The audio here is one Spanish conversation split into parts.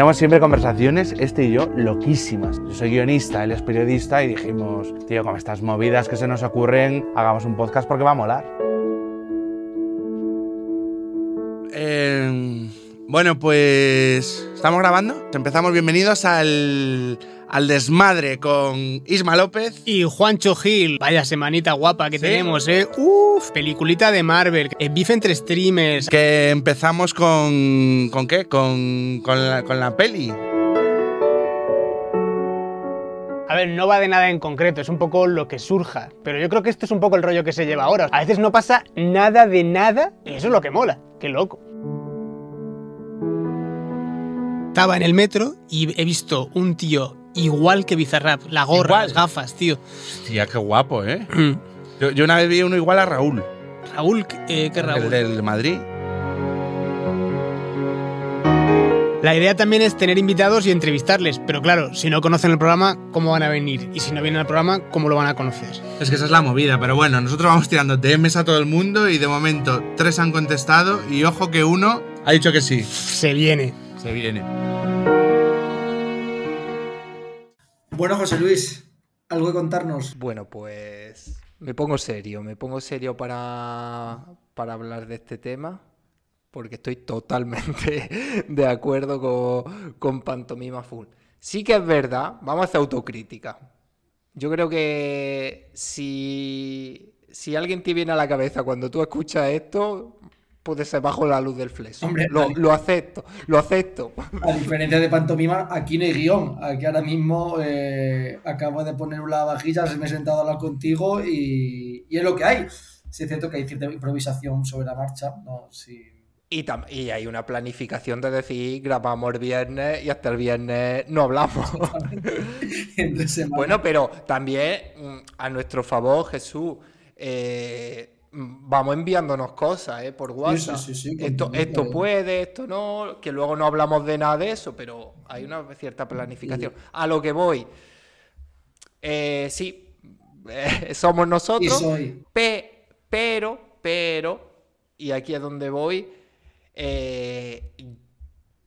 Tenemos siempre conversaciones, este y yo, loquísimas. Yo soy guionista, él es periodista y dijimos, tío, con estas movidas que se nos ocurren, hagamos un podcast porque va a molar. Eh, bueno, pues estamos grabando. Empezamos bienvenidos al, al desmadre con Isma López. Y Juancho Gil. Vaya semanita guapa que ¿Sí? tenemos, ¿eh? Uf, peliculita de Marvel. Beef entre streamers. Que empezamos con. ¿Con qué? Con, con, la, con la peli. A ver, no va de nada en concreto, es un poco lo que surja. Pero yo creo que esto es un poco el rollo que se lleva ahora. A veces no pasa nada de nada y eso es lo que mola. Qué loco. Estaba en el metro y he visto un tío igual que Bizarrap. La gorra, Igual. las gafas, tío. Tía, qué guapo, ¿eh? Yo, yo una vez vi uno igual a Raúl, Raúl, eh, ¿qué Raúl? el del Madrid. La idea también es tener invitados y entrevistarles, pero claro, si no conocen el programa, ¿cómo van a venir? Y si no vienen al programa, ¿cómo lo van a conocer? Es que esa es la movida, pero bueno, nosotros vamos tirando DMs a todo el mundo y de momento tres han contestado y ojo que uno ha dicho que sí. Se viene. Se viene. Bueno, José Luis, ¿algo que contarnos? Bueno, pues me pongo serio, me pongo serio para, para hablar de este tema, porque estoy totalmente de acuerdo con, con Pantomima Full. Sí que es verdad, vamos a hacer autocrítica. Yo creo que si, si alguien te viene a la cabeza cuando tú escuchas esto, puede ser bajo la luz del fleso. Hombre, lo, acepto, lo acepto. A diferencia de pantomima, aquí no hay guion. Aquí ahora mismo eh, acabo de poner una vajilla, me he sentado a hablar contigo y, y es lo que hay. Sí es cierto que hay cierta improvisación sobre la marcha. No, sí. Y, tam- y hay una planificación de decir, grabamos el viernes y hasta el viernes no hablamos. Bueno, pero también mm, a nuestro favor, Jesús, eh, vamos enviándonos cosas eh, por WhatsApp. sí, sí, esto, continuamente. esto puede, esto no, que luego no hablamos de nada de eso, pero hay una cierta planificación. A lo que voy, eh, sí, eh, somos nosotros, pe- pero, pero, y aquí es donde voy, eh,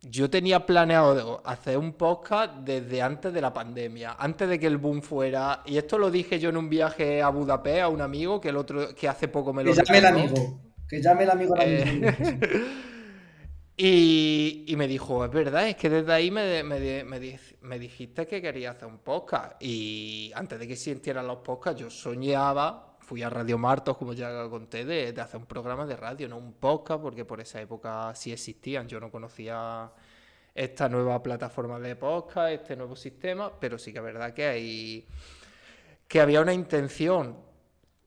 yo tenía planeado hacer un podcast desde antes de la pandemia, antes de que el boom fuera, y esto lo dije yo en un viaje a Budapest a un amigo que el otro que hace poco me lo Que llame el amigo. Que llame el amigo Eh. Y, y me dijo, es verdad, es que desde ahí me, me, me me dijiste que quería hacer un podcast. Y antes de que existieran los podcasts, yo soñaba, fui a Radio Martos, como ya conté, de, hacer un programa de radio, no un podcast, porque por esa época sí existían. Yo no conocía esta nueva plataforma de podcast, este nuevo sistema, pero sí que es verdad que hay que había una intención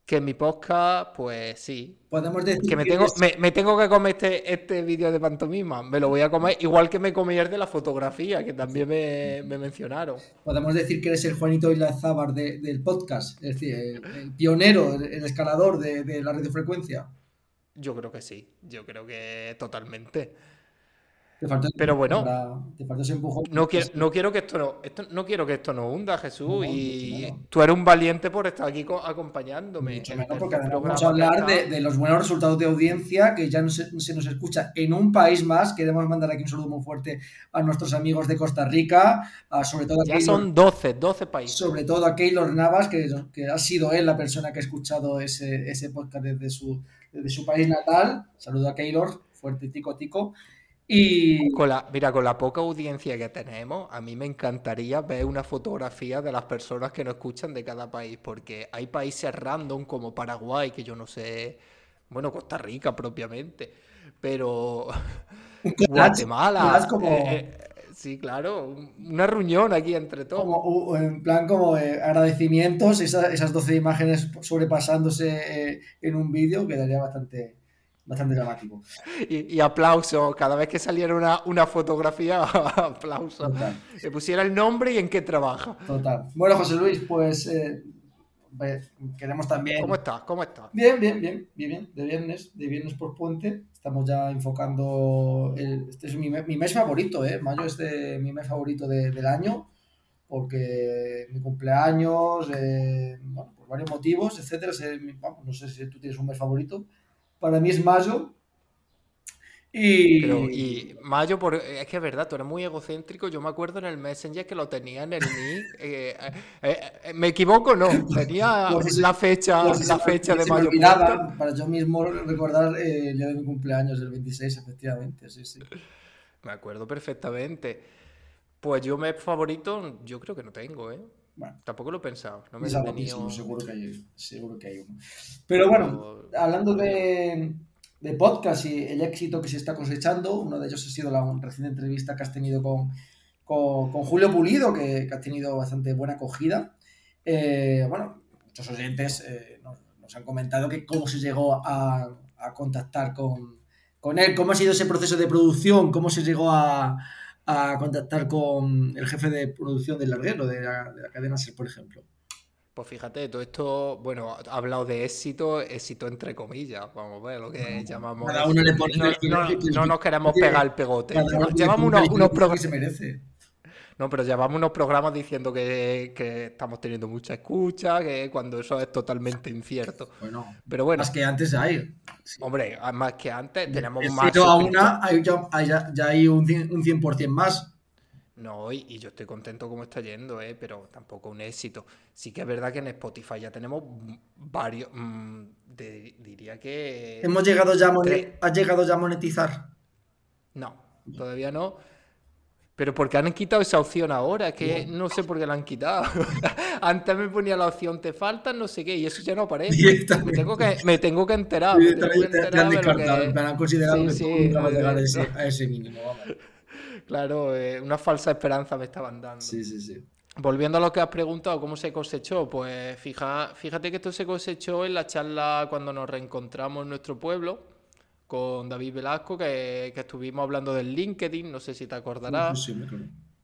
que en mi podcast, pues sí, Podemos decir que me que tengo, me, me tengo que comer este, este vídeo de pantomima. Me lo voy a comer igual que me comí el de la fotografía, que también me, me mencionaron. podemos decir que eres el Juanito Ilazábar de- del podcast. Es decir, el, el pionero, el, el escalador de, de la radiofrecuencia. Yo creo que sí, yo creo que totalmente. Te faltó, Pero bueno. para- te faltó ese empujón. No quiero, no quiero que esto no, esto, no quiero que esto nos hunda, Jesús. No, y claro. tú eres un valiente por estar aquí co- acompañándome. Mucho menos, porque además vamos a hablar de, los buenos resultados de audiencia que ya no se, se nos escucha en un país más. Queremos mandar aquí un saludo muy fuerte a nuestros amigos de Costa Rica, a sobre todo a Ya Keylor- son 12, 12 países. sobre todo a Keylor Navas, que, que ha sido él la persona que ha escuchado ese, ese podcast desde su, desde su país natal. Saludo a Keylor, fuerte tico tico. Y Con la, mira, con la poca audiencia que tenemos, a mí me encantaría ver una fotografía de las personas que nos escuchan de cada país, porque hay países random como Paraguay, que yo no sé, bueno, Costa Rica propiamente, pero Guatemala, como, eh, eh, sí, claro, un- una reunión aquí entre todos. como, en plan como eh, agradecimientos, esa- esas 12 imágenes sobrepasándose en un vídeo, quedaría bastante, bastante dramático. Y, y aplausos, cada vez que saliera una, una fotografía, aplausos. Total. Que pusiera el nombre y en qué trabaja. Total. Bueno, José Luis, pues eh, queremos también. ¿Cómo estás? ¿Cómo estás? Bien, bien, bien, bien, bien. De viernes, de viernes por puente. Estamos ya enfocando. el- este es mi, me- mi mes favorito, ¿eh? Mayo es de- mi mes favorito de- del año. Porque mi cumpleaños, eh, bueno, por varios motivos, etcétera. vamos, no sé si tú tienes un mes favorito. Para mí es mayo. Y... Pero, y Mayo, por, es que es verdad, tú eres muy egocéntrico. Yo me acuerdo en el Messenger que lo tenía en el Nick. eh, eh, eh, ¿Me equivoco? No, tenía la fecha, la me- fecha de se me Mayo. olvidaba, para yo mismo recordar eh, el día de mi cumpleaños, el 26, efectivamente, sí, sí. Me acuerdo perfectamente. Pues yo mes favorito, yo creo que no tengo, ¿eh? Bueno, Tampoco lo he pensado. No me es tenido. seguro que hay, seguro que hay uno. Pero bueno, hablando de, de podcast y el éxito que se está cosechando, uno de ellos ha sido la reciente entrevista que has tenido con, con, con Julio Pulido, que, que ha tenido bastante buena acogida. Eh, bueno, muchos oyentes eh, nos, nos han comentado que cómo se llegó a, a contactar con, con él, cómo ha sido ese proceso de producción, cómo se llegó a, a contactar con el jefe de producción del larguero, de la, de la cadena SER, por ejemplo. Pues fíjate, todo esto, bueno, ha hablado de éxito, éxito entre comillas, vamos a ver lo que llamamos. cada uno le pone no, el- no- no nos queremos pegar el pegote. Le unos, unos el que programas. se merece. No, pero llevamos unos programas diciendo que, que estamos teniendo mucha escucha, que cuando eso es totalmente incierto. Bueno, Pero bueno, más que antes hay. Sí. hombre, más que antes tenemos Es más. a una hay ya, hay ya- hay un 100%, un 100 más. No, y, y yo estoy contento como está yendo, ¿eh? pero tampoco un éxito. Sí que es verdad que en Spotify ya tenemos varios, mm, de- diría que... Hemos llegado ya a. ¿Has llegado ya a monetizar? No, todavía no. Pero porque han quitado esa opción ahora, que no sé por qué la han quitado. Antes me ponía la opción te faltan no sé qué y eso ya no aparece. Me tengo que, me tengo que enterar. Me tengo que Directamente te, enterar han descartado. que- han considerado Sí, que sí, no, llegar a ese, no. a ese mínimo. vamos. Claro, eh, una falsa esperanza me estaban dando. Sí, sí, sí. Volviendo a lo que has preguntado, ¿cómo se cosechó? Pues fija, fíjate que esto se cosechó en la charla cuando nos reencontramos en nuestro pueblo con David Velasco, que, que estuvimos hablando del LinkedIn, no sé si te acordarás, Sí, sí,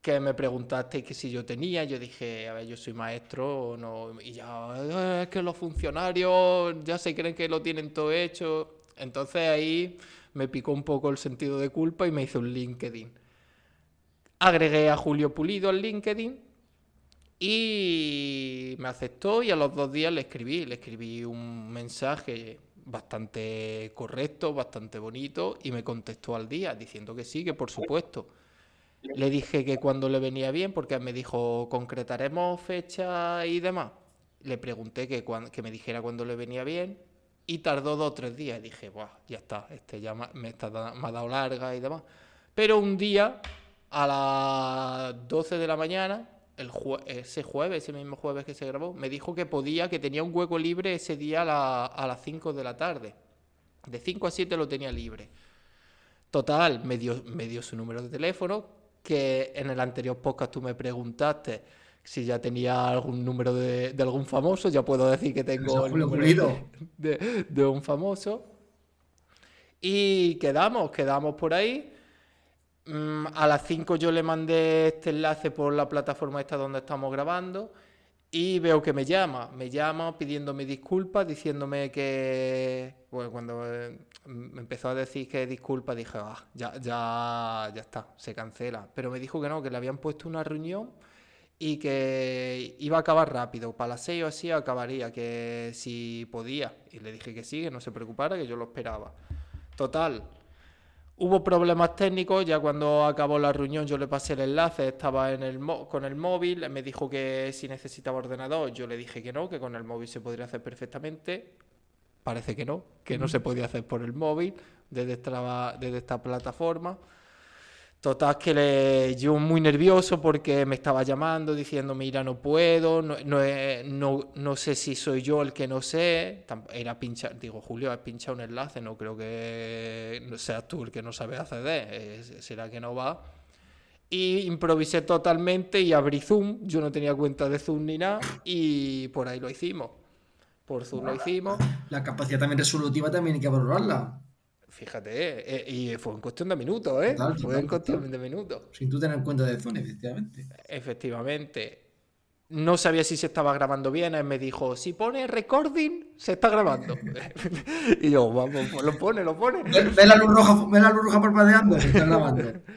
que me preguntaste que si yo tenía, yo dije, a ver, yo soy maestro, o no, y ya, "Eh, es que los funcionarios ya se creen que lo tienen todo hecho. Entonces ahí me picó un poco el sentido de culpa y me hice un LinkedIn. Agregué a Julio Pulido al LinkedIn y me aceptó y a los dos días le escribí, le escribí un mensaje bastante correcto, bastante bonito y me contestó al día diciendo que sí, que por supuesto. Le dije que cuando le venía bien, porque me dijo, concretaremos fecha y demás. Le pregunté que, que me dijera cuando le venía bien y tardó dos o tres días. Y dije, Buah, ya está, este ya me, está me ha dado larga y demás. Pero un día, a las 12 de la mañana, el jue- ese jueves, ese mismo jueves que se grabó, me dijo que podía, que tenía un hueco libre ese día a, la- a las 5 de la tarde. De 5 a 7 lo tenía libre. Total, me dio, me dio su número de teléfono, que en el anterior podcast tú me preguntaste si ya tenía algún número de, de algún famoso, ya puedo decir que tengo el número de, de- de un famoso. Y quedamos, quedamos por ahí. Mm, a las 5 yo le mandé este enlace por la plataforma esta donde estamos grabando y veo que me llama, me llama pidiéndome disculpas, diciéndome que, bueno, cuando eh, me empezó a decir que disculpas, dije, ah, ya, ya, ya está, se cancela. Pero me dijo que no, que le habían puesto una reunión y que iba a acabar rápido, para las 6 o así acabaría, que si podía. Y le dije que sí, que no se preocupara, que yo lo esperaba. Total, Hubo problemas técnicos, ya cuando acabó la reunión yo le pasé el enlace, estaba con el móvil, me dijo que si necesitaba ordenador, yo le dije que no, que con el móvil se podría hacer perfectamente. Parece que no, que no se podía hacer por el móvil desde esta plataforma. Total, que le, yo muy nervioso porque me estaba llamando diciendo, mira, no puedo, no, no, he- no, no sé si soy yo el que no sé. Era pinchar, digo, Julio, has pinchado un enlace, no creo que seas tú el que no sabe acceder, eh, será que no va. Y improvisé totalmente y abrí Zoom, yo no tenía cuenta de Zoom ni nada, y por ahí lo hicimos. Por Zoom lo hicimos. La capacidad también resolutiva también hay que valorarla. Fíjate, eh, y fue en cuestión de minutos, ¿eh? Total, Fue total, en cuestión total. de minutos. Sin tú tener en cuenta de zona, efectivamente. Efectivamente. No sabía si se estaba grabando bien. Él me dijo, si pone recording, se está grabando. y yo, vamos, pues lo pone, lo pone. Ve, ve la luz roja, ve la luz roja parpadeando, se está grabando.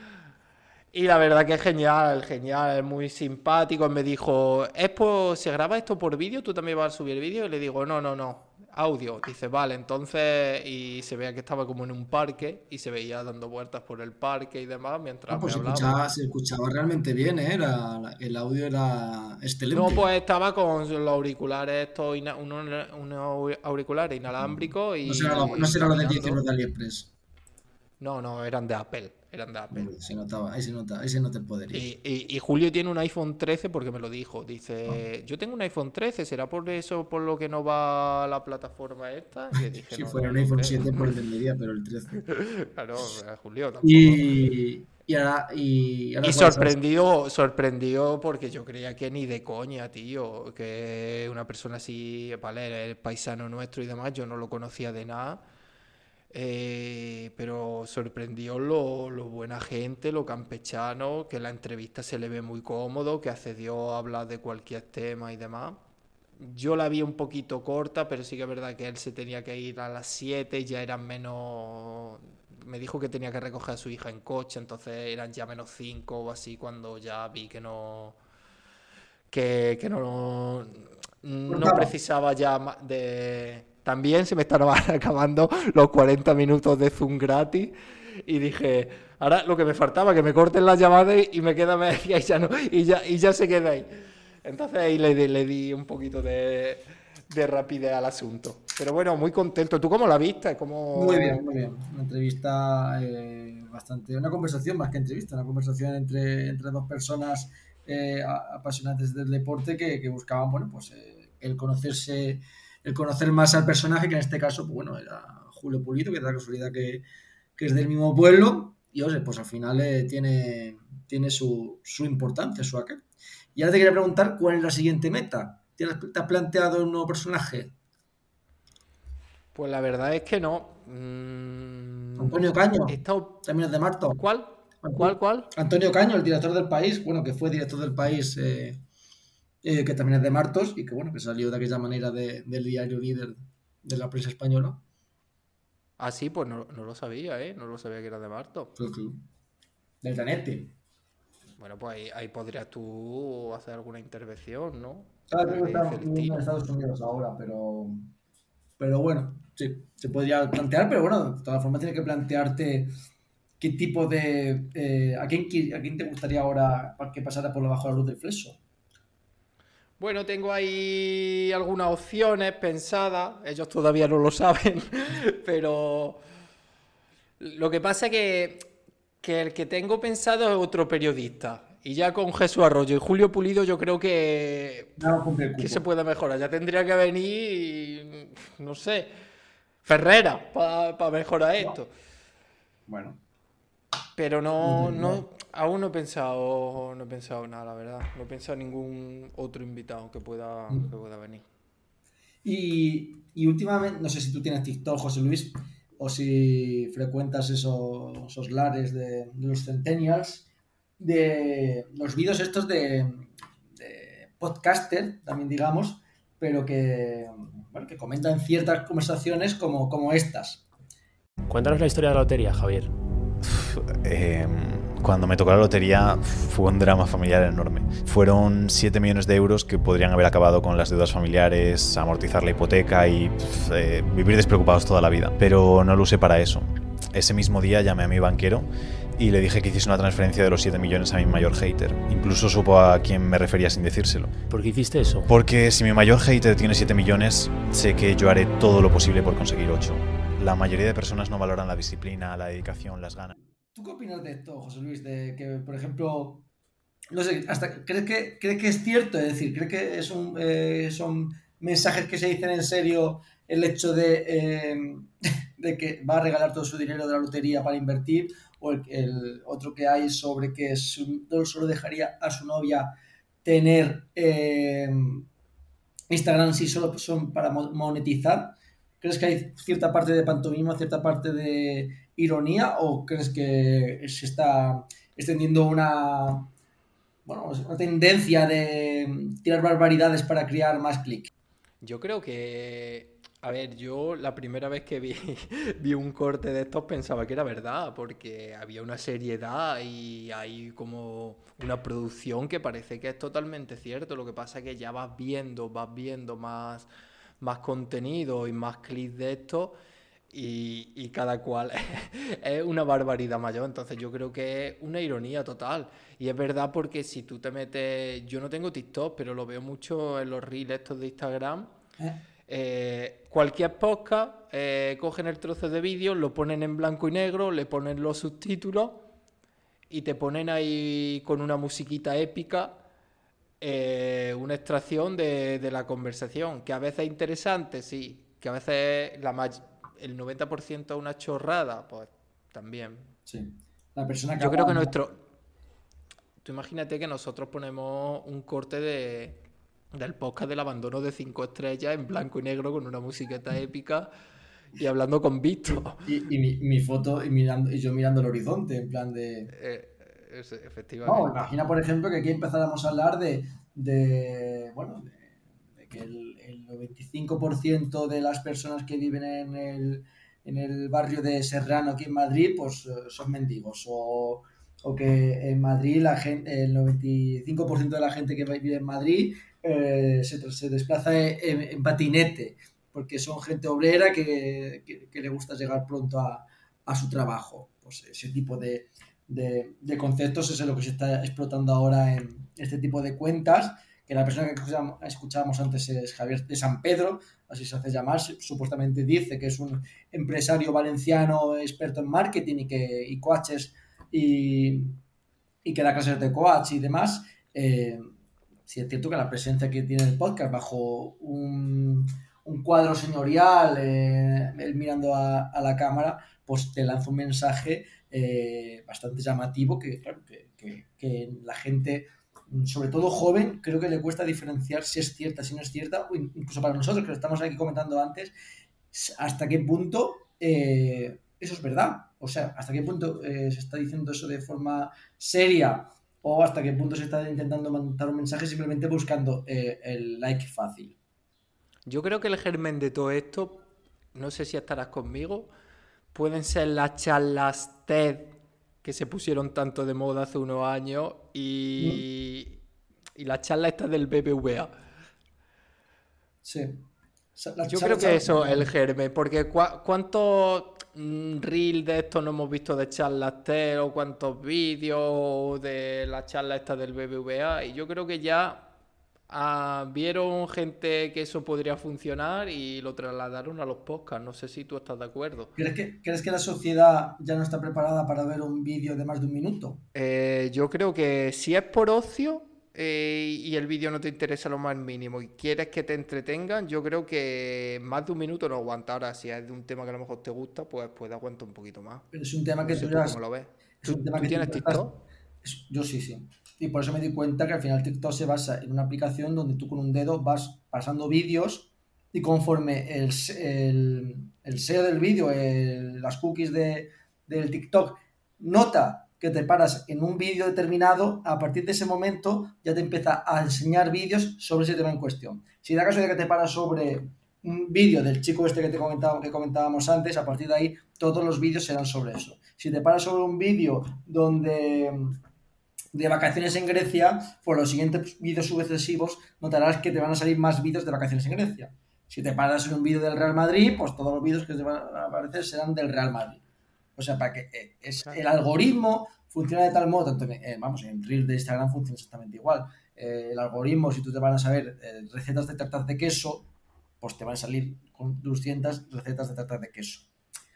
Y la verdad que es genial, genial, muy simpático. Él me dijo, ¿es por, ¿se graba esto por vídeo? ¿Tú también vas a subir vídeo? Y le digo, no, no, no. Audio. Dice, vale, entonces, y se veía que estaba como en un parque y se veía dando vueltas por el parque y demás mientras Ah, pues me hablaba. escuchaba, se escuchaba realmente bien, ¿eh? Era- el audio era excelente. No, pues estaba con los auriculares, estos, unos, unos auriculares inalámbricos y... no será lo, no será lo de 10 caminando. euros de AliExpress. No, no, eran de Apple, eran de Apple. Se notaba, ahí se nota, ahí se nota el poderío. Y, y- y Julio tiene un iPhone 13 porque me lo dijo. Dice, yo tengo un iPhone 13, ¿será por eso por lo que no va la plataforma esta? Y dije, Si "No, fuera no un iPhone creo". 7, pues entendería, pero el 13. Claro, Julio tampoco. Y, y ahora. Y, ahora Y ¿cuál es? sorprendió, sorprendió porque yo creía que ni de coña, tío, que una persona así, vale, el paisano nuestro y demás, yo no lo conocía de nada, eh, pero sorprendió lo, lo buena gente, lo campechano, que en la entrevista se le ve muy cómodo, que accedió a hablar de cualquier tema y demás. Yo la vi un poquito corta, pero sí que es verdad que él se tenía que ir a las 7, ya eran menos... Me dijo que tenía que recoger a su hija en coche, entonces eran ya menos 5 o así cuando ya vi que no... Que, que no, no precisaba ya de... También se me estaban acabando los 40 minutos de Zoom gratis y dije, ahora lo que me faltaba, que me corten las llamadas y me queda media y ya, no, y ya, y ya se queda ahí. Entonces ahí le, di- le di un poquito de, de rapidez al asunto. Pero bueno, muy contento. ¿Tú cómo la viste? ¿Cómo... Muy bien, muy bien. Una entrevista eh, bastante. Una conversación más que entrevista, una conversación entre, entre dos personas eh, apasionantes del deporte que, que buscaban, bueno, pues eh, el conocerse, el conocer más al personaje, que en este caso, pues bueno, era Julio Pulido, que da la casualidad que, que es del mismo pueblo, y oye, pues al final eh, tiene, tiene su, su importancia, su aquel. Y ahora te quería preguntar cuál es la siguiente meta. ¿Tienes- ¿Te has planteado un nuevo personaje? Pues la verdad es que no. Mm, Antonio Caño, estado- también es de Marto. ¿Cuál? ¿Cuál? ¿Cuál? Antonio Caño, el director del país, bueno, que fue director del país, eh, eh, que también es de Martos y que bueno, que salió de aquella manera de- del diario líder de la prensa española. Ah, sí, pues no, no lo sabía, ¿eh? No lo sabía que era de Marto. Pues, que- Del Danete. Bueno, pues ahí, ahí podrías tú hacer alguna intervención, ¿no? Claro, creo que está en. Estados Unidos ahora, pero. Pero bueno, sí, se podría plantear, pero bueno, de todas formas tienes que plantearte qué tipo de. eh, a, quién, qui- ¿A quién te gustaría ahora que pasara por debajo de la luz del fleso? Bueno, tengo ahí algunas opciones pensadas. Ellos todavía no lo saben, pero lo que pasa es que, que el que tengo pensado es otro periodista. Y ya con Jesús Arroyo y Julio Pulido yo creo que, No, que se puede mejorar. Ya tendría que venir, y, no sé, Ferrera para mejorar esto. Bueno, Pero no, no, aún no he pensado, no he pensado nada, la verdad. No he pensado en ningún otro invitado que pueda, que pueda venir. Y, y últimamente, no sé si tú tienes TikTok, José Luis, o si frecuentas esos, esos lares de, de los Centennials, de los vídeos estos de, de podcaster, también digamos, pero que, bueno, que comentan ciertas conversaciones como, como estas. Cuéntanos la historia de la lotería, Javier. Eh, cuando me tocó la lotería fue un drama familiar enorme. Fueron 7 millones de euros que podrían haber acabado con las deudas familiares, amortizar la hipoteca y pf, eh, vivir despreocupados toda la vida. Pero no lo usé para eso. Ese mismo día llamé a mi banquero y le dije que hiciese una transferencia de los 7 millones a mi mayor hater. Incluso supo a quién me refería sin decírselo. ¿Por qué hiciste eso? Porque si mi mayor hater tiene 7 millones, sé que yo haré todo lo posible por conseguir 8. La mayoría de personas no valoran la disciplina, la dedicación, las ganas. ¿Tú qué opinas de esto, José Luis? De que, por ejemplo, no sé, hasta ¿crees que, crees que es cierto? Es decir, ¿crees que es un, eh, son mensajes que se dicen en serio el hecho de, eh, de que va a regalar todo su dinero de la lotería para invertir? O el, otro que hay sobre que su- solo dejaría a su novia tener eh, Instagram si solo son para mo- monetizar. ¿Crees que hay cierta parte de pantomima, cierta parte de ironía o crees que se está extendiendo una, bueno, una tendencia de tirar barbaridades para crear más clics? Yo creo que, a ver, yo la primera vez que vi, vi un corte de estos pensaba que era verdad, porque había una seriedad y hay como una producción que parece que es totalmente cierto. Lo que pasa es que ya vas viendo, vas viendo más, más contenido y más clics de esto y, y cada cual es una barbaridad mayor. Entonces yo creo que es una ironía total. Y es verdad porque si tú te metes, yo no tengo TikTok, pero lo veo mucho en los reels estos de Instagram. ¿Eh? Eh, cualquier podcast, eh, cogen el trozo de vídeo, lo ponen en blanco y negro, le ponen los subtítulos y te ponen ahí con una musiquita épica eh, una extracción de, de la conversación, que a veces es interesante, sí, que a veces la el 90% es una chorrada, pues también. Sí. La persona que Yo creo que nuestro... Tú imagínate que nosotros ponemos un corte de, del podcast del abandono de cinco estrellas en blanco y negro con una musiqueta épica y hablando con Víctor. Y, y mi, mi foto y, mirando, y yo mirando el horizonte, en plan de... Eh, es- No, efectivamente. imagina, por ejemplo, que aquí empezáramos a hablar de, de bueno, de que el, el 95% de las personas que viven en el, en el barrio de Serrano, aquí en Madrid, pues eh, son mendigos. O, o que en Madrid la gente, el 95% de la gente que vive en Madrid eh, se, se desplaza en, en patinete, porque son gente obrera que, que- que le gusta llegar pronto a, a su trabajo. Pues ese tipo de, de, de conceptos es lo que se está explotando ahora en este tipo de cuentas, que la persona que escuchábamos antes es Javier de San Pedro, así se hace llamar, supuestamente dice que es un empresario valenciano experto en marketing y que y coaches y, y que da clases de coach y demás. Eh, sí es cierto que la presencia que tiene el podcast bajo un, cuadro señorial, eh, él mirando a, la cámara, pues te lanza un mensaje eh, bastante llamativo que, que, que- la gente, sobre todo joven, creo que le cuesta diferenciar si es cierta, si no es cierta, o in- incluso para nosotros que lo estamos aquí comentando antes, hasta qué punto eh, eso es verdad. O sea, hasta qué punto eh, se está diciendo eso de forma seria o hasta qué punto se está intentando mandar un mensaje simplemente buscando eh, el like fácil. Yo creo que el germen de todo esto, no sé si estarás conmigo, pueden ser las charlas TED que se pusieron tanto de moda hace unos años y, y las charlas estas del BBVA. Sí. La Yo charla- creo que eso es el germen, porque cua- ¿cuántos mm, reels de estos no hemos visto de charlas TED o cuántos vídeos de las charlas estas del BBVA? Y yo creo que ya ah, vieron gente que eso podría funcionar y lo trasladaron a los podcasts. No sé si tú estás de acuerdo. ¿Crees que, ¿Crees que la sociedad ya no está preparada para ver un vídeo de más de un minuto? Eh, yo creo que si es por ocio eh, y el vídeo no te interesa lo más mínimo y quieres que te entretengan, yo creo que más de un minuto no aguanta. Ahora, si es de un tema que a lo mejor te gusta, pues puede aguantar un poquito más. Pero es un tema que No tú ya- cómo lo ves. es un ¿Tú, tema tú que tú tienes TikTok? Yo sí, sí. Y por eso me di cuenta que al final TikTok se basa en una aplicación donde tú con un dedo vas pasando vídeos y conforme el, el, el SEO del vídeo, las cookies de, del TikTok, nota que te paras en un vídeo determinado, a partir de ese momento ya te empieza a enseñar vídeos sobre ese tema en cuestión. Si da caso de que te paras sobre un vídeo del chico este que te comentaba, que comentábamos antes, a partir de ahí todos los vídeos serán sobre eso. Si te paras sobre un vídeo donde de vacaciones en Grecia, por los siguientes vídeos sucesivos notarás que te van a salir más vídeos de vacaciones en Grecia. Si te paras en un vídeo del Real Madrid, pues todos los vídeos que te van a aparecer serán del Real Madrid. O sea, para que eh, es, el algoritmo funciona de tal modo, tanto en, eh, vamos, en Reel de Instagram funciona exactamente igual. Eh, el algoritmo, si tú te van a saber eh, recetas de tartas de queso, pues te van a salir con 200 recetas de tartas de queso.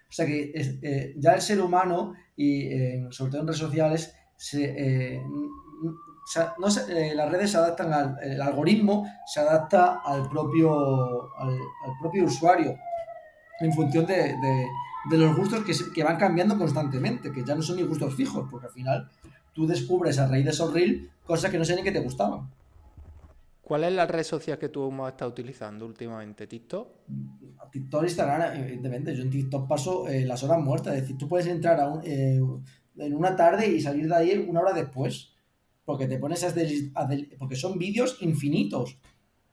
O sea que es, ya el ser humano, y sobre todo en redes sociales, se, eh, no se- eh, las redes se adaptan al el algoritmo, se adapta al propio, al, al propio usuario en función de, de- de los gustos que, que van cambiando constantemente, que ya no son ni gustos fijos, porque al final tú descubres a raíz de esos reels cosas que no sé ni que te gustaban. ¿Cuál es la red social que tú más estás utilizando últimamente? ¿TikTok? TikTok, Instagram, evidentemente. Yo en TikTok paso eh, las horas muertas. Es decir, tú puedes entrar a un, eh, en una tarde y salir de ahí una hora después. Porque te pones a del- a del- porque son vídeos infinitos.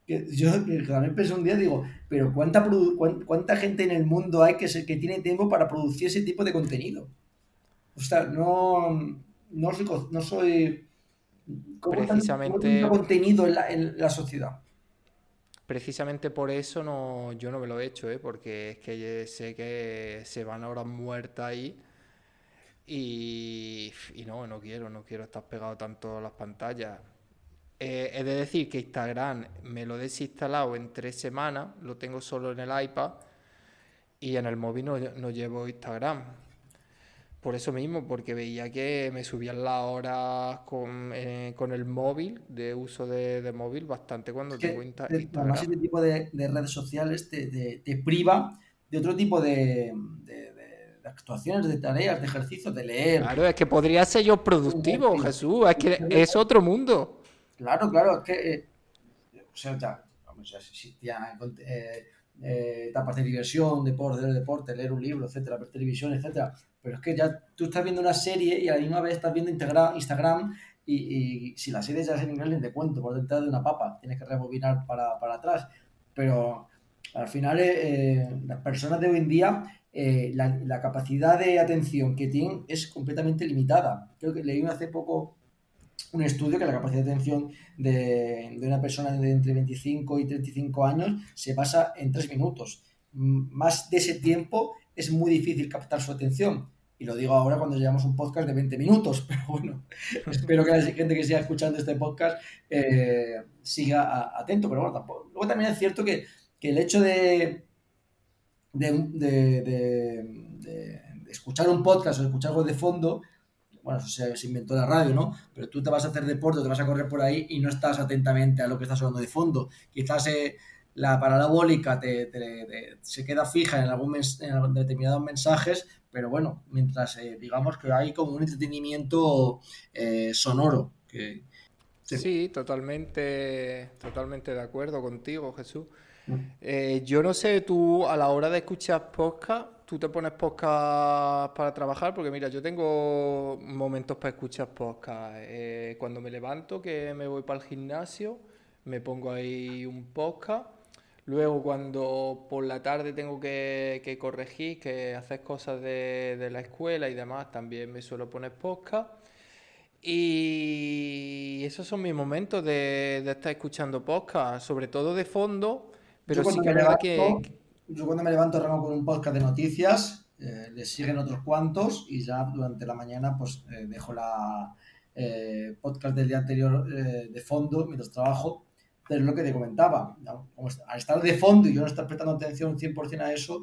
Yo también pensé un día, digo, pero ¿cuánta, produ- ¿cuánta gente en el mundo hay que, se- que tiene tiempo para producir ese tipo de contenido? O sea, no, no soy... No soy ¿cómo tan- Precisamente- contenido en la, en la sociedad? precisamente por eso no, yo no me lo he hecho, ¿eh? porque es que sé que se van horas muertas ahí y, y no, no quiero, no quiero estar pegado tanto a las pantallas. Eh, he de decir que Instagram me lo he desinstalado en tres semanas, lo tengo solo en el iPad y en el móvil no, no llevo Instagram. Por eso mismo, porque veía que me subían las horas con, eh, con el móvil, de uso de, de móvil, bastante cuando tengo Insta- Instagram. además, este tipo de, de redes sociales te, te- te priva de otro tipo de, de- de- actuaciones, de tareas, de ejercicios, de leer. Claro, es que podría ser yo productivo, Sí. Jesús, es que es otro mundo. Claro, claro, es que. eh, o sea, ya, vamos, ya existían eh, eh, etapas de diversión, deporte, leer deporte, leer un libro, etcétera, ver televisión, etcétera. Pero es que ya tú estás viendo una serie y a la misma vez estás viendo Instagram y, y si la serie ya es en inglés, ni te cuento, por detrás de una papa, tienes que rebobinar para, para atrás. Pero al final, eh, las personas de hoy en día, eh, la, capacidad de atención que tienen es completamente limitada. Creo que leí hace poco un estudio que la capacidad de atención de, una persona de entre 25 y 35 años se basa en 3 minutos. Más de ese tiempo es muy difícil captar su atención. Y lo digo ahora cuando llevamos un podcast de 20 minutos, pero bueno, espero que la gente que siga escuchando este podcast eh, siga atento. Pero bueno, tampoco. Luego también es cierto que el hecho de, de, escuchar un podcast o escuchar algo de fondo, bueno, eso se, inventó la radio, ¿no? Pero tú te vas a hacer deporte, te vas a correr por ahí y no estás atentamente a lo que está sonando de fondo. Quizás eh, la parabólica te, te- te- se queda fija en algún en determinados mensajes, pero bueno, mientras eh, digamos que hay como un entretenimiento eh, sonoro. Que, Sí. Sí, totalmente, totalmente de acuerdo contigo, Jesús. Eh, yo no sé, tú a la hora de escuchar podcast, tú te pones podcast para trabajar, porque mira, yo tengo momentos para escuchar podcast. Eh, cuando me levanto, que me voy para el gimnasio, me pongo ahí un podcast. Luego cuando por la tarde tengo que, que corregir, que hacer cosas de, de la escuela y demás, también me suelo poner podcast. Y esos son mis momentos de, de estar escuchando podcast, sobre todo de fondo, pero yo sí que verdad que, levanto, yo cuando me levanto arranco con un podcast de noticias, eh, le siguen otros cuantos y ya durante la mañana pues eh, dejo la eh, podcast del día anterior eh, de fondo mientras trabajo. Pero es lo que te comentaba, ¿no? Al estar de fondo y yo no estar prestando atención 100% a eso,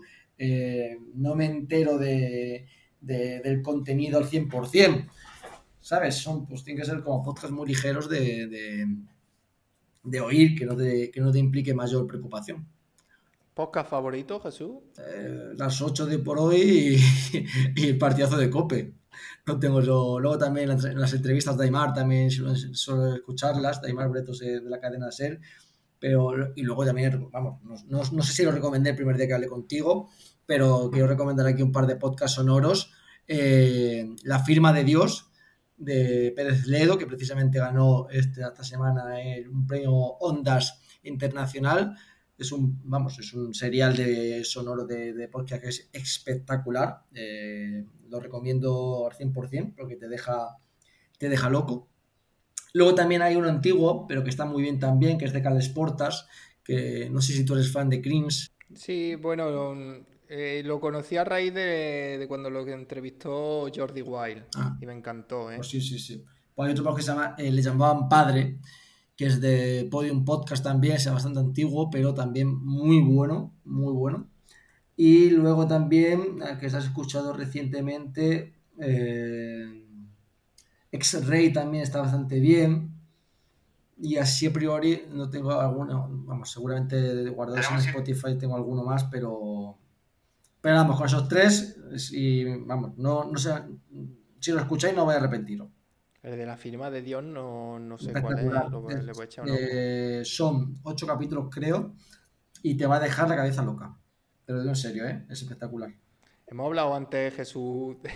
no me entero de, de- del contenido al 100%. ¿Sabes? Son, pues tienen que ser como podcasts muy ligeros de, de, de oír, que no, te, que no te implique mayor preocupación. podcast favorito, Jesús. Eh, las 8 de por hoy y, y el partidazo de Cope. No tengo yo. Luego también las, las entrevistas de Aymar también suelo, suelo escucharlas, de Aymar Bretos eh, de la cadena SER. Pero, y luego también, vamos, no, no- no sé si lo recomendé el primer día que hablé contigo, pero quiero recomendar aquí un par de podcasts sonoros. Eh, la firma de Dios de Pérez Ledo, que precisamente ganó este, esta semana un premio Ondas Internacional. Es un, vamos, es un serial de sonoro de, de podcast que es espectacular. Eh, lo recomiendo al 100% porque te deja, te deja loco. Luego también hay uno antiguo, pero que está muy bien también, que es de Carles Portas, que no sé si tú eres fan de Crims. Sí, bueno, eh, lo conocí a raíz de, de cuando lo entrevistó Jordi Wild Ah. y me encantó, ¿eh? Pues sí, sí, sí. Pues hay otro podcast que se llama eh, Le llamaban Padre, que es de Podium Podcast también, es bastante antiguo, pero también muy bueno, muy bueno. Y luego también, eh, que has escuchado recientemente, eh, X-Ray también está bastante bien. Y así a priori no tengo alguno, vamos, seguramente guardados en Spotify tengo alguno más, pero, pero vamos, con esos tres, y vamos, no, no sé, si lo escucháis no voy a arrepentiros. El de la firma de Dios no, no sé cuál es, lo le voy a echar. Eh, son ocho capítulos, creo, y te va a dejar la cabeza loca. Te lo digo en serio, ¿eh? Es espectacular. Hemos hablado antes, Jesús, de,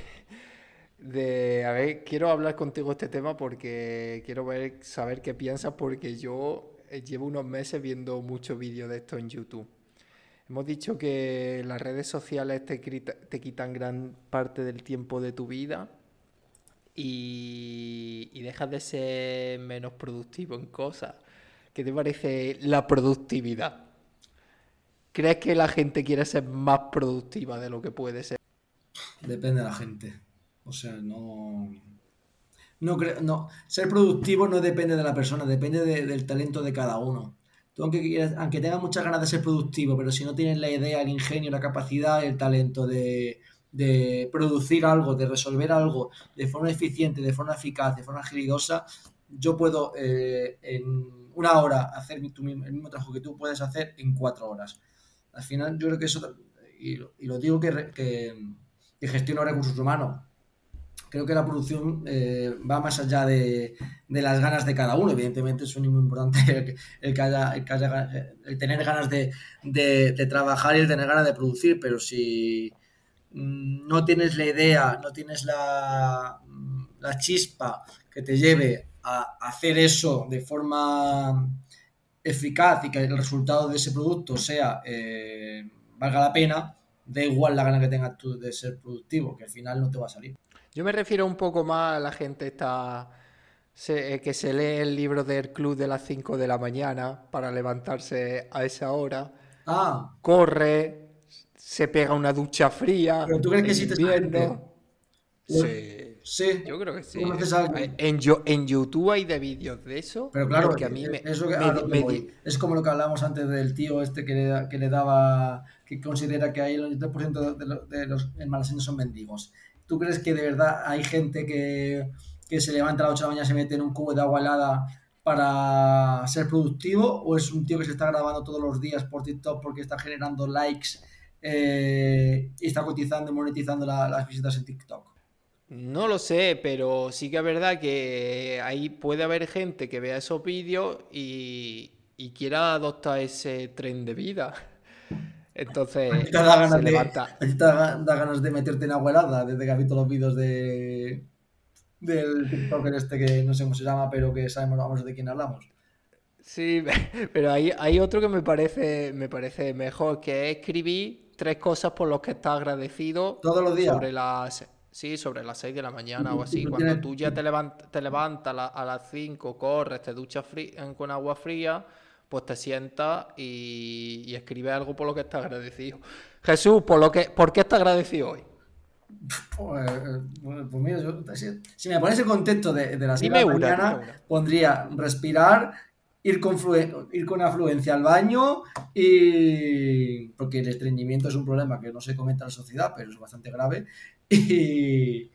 de- a ver, quiero hablar contigo este tema porque quiero ver, saber qué piensas porque yo eh, llevo unos meses viendo muchos vídeos de esto en YouTube. Hemos dicho que las redes sociales te, quitan gran parte del tiempo de tu vida y, dejas de ser menos productivo en cosas. ¿Qué te parece la productividad? ¿Crees que la gente quiere ser más productiva de lo que puede ser? Depende de la gente. O sea, no. No creo. No. Ser productivo no depende de la persona, depende de- del talento de cada uno. Tú, aunque, quieras- aunque tengas muchas ganas de ser productivo, pero si no tienes la idea, el ingenio, la capacidad, el talento de, de producir algo, de resolver algo de forma eficiente, de forma eficaz, de forma agilidosa, yo puedo eh, en una hora hacer el mismo trabajo que tú puedes hacer en cuatro horas. Al final, yo creo que eso, y, y lo digo que, que, que gestiono recursos humanos, creo que la producción eh, va más allá de, las ganas de cada uno. Evidentemente es muy importante el que, haya, el tener ganas de, trabajar y el tener ganas de producir, pero si mm, no tienes la idea, no tienes la, mm, la chispa que te lleve a hacer eso de forma eficaz y que el resultado de ese producto sea eh, valga la pena, da igual la gana que tengas tú de ser productivo, que al final no te va a salir. Yo me refiero un poco más a la gente esta, se- eh, que se lee el libro del club de las 5 de la mañana para levantarse a esa hora, Ah, corre, se pega una ducha fría ¿Pero tú crees que existe invierno. Sí, sí. yo creo que sí. En, yo- en YouTube hay de vídeos de eso, Pero claro, porque a mí me, es, que- me me como lo que hablábamos antes del tío este que le, da- que le daba, que considera que hay el 80% de, lo- de los malaseños son mendigos. ¿Tú crees que de verdad hay gente que, que se levanta a las 8 de la mañana y se mete en un cubo de agua helada para ser productivo? ¿O es un tío que se está grabando todos los días por TikTok porque está generando likes eh, y está cotizando y monetizando la- las visitas en TikTok? No lo sé, pero sí que es verdad que ahí puede haber gente que vea esos vídeos y, y quiera adoptar ese tren de vida. Entonces ¿A ti te da ganas se de- levanta. ¿A ti te da, da ganas de meterte en agua helada desde que has visto los vídeos de del TikToker este que no sé cómo se llama, pero que sabemos vamos de quién hablamos? Sí, pero hay, hay otro que me parece, me parece mejor, que es escribir tres cosas por las que estás agradecido Todos los días. sobre las, sí, sobre las 6 de la mañana o así. Cuando tienes- tú ya te levantas, te levantas a, la- a las 5, corres, te duchas frí- con agua fría, pues te sientas y, y escribes algo por lo que estás agradecido. Jesús, ¿por, lo que, ¿por qué estás agradecido hoy? Pues, eh, pues mira, yo- si, si me pones el contexto de, de las Dime 6 de la una, mañana, una. pondría respirar, ir con, ir con afluencia al baño y... porque el estreñimiento es un problema que no se comenta en la sociedad, pero es bastante grave. Y,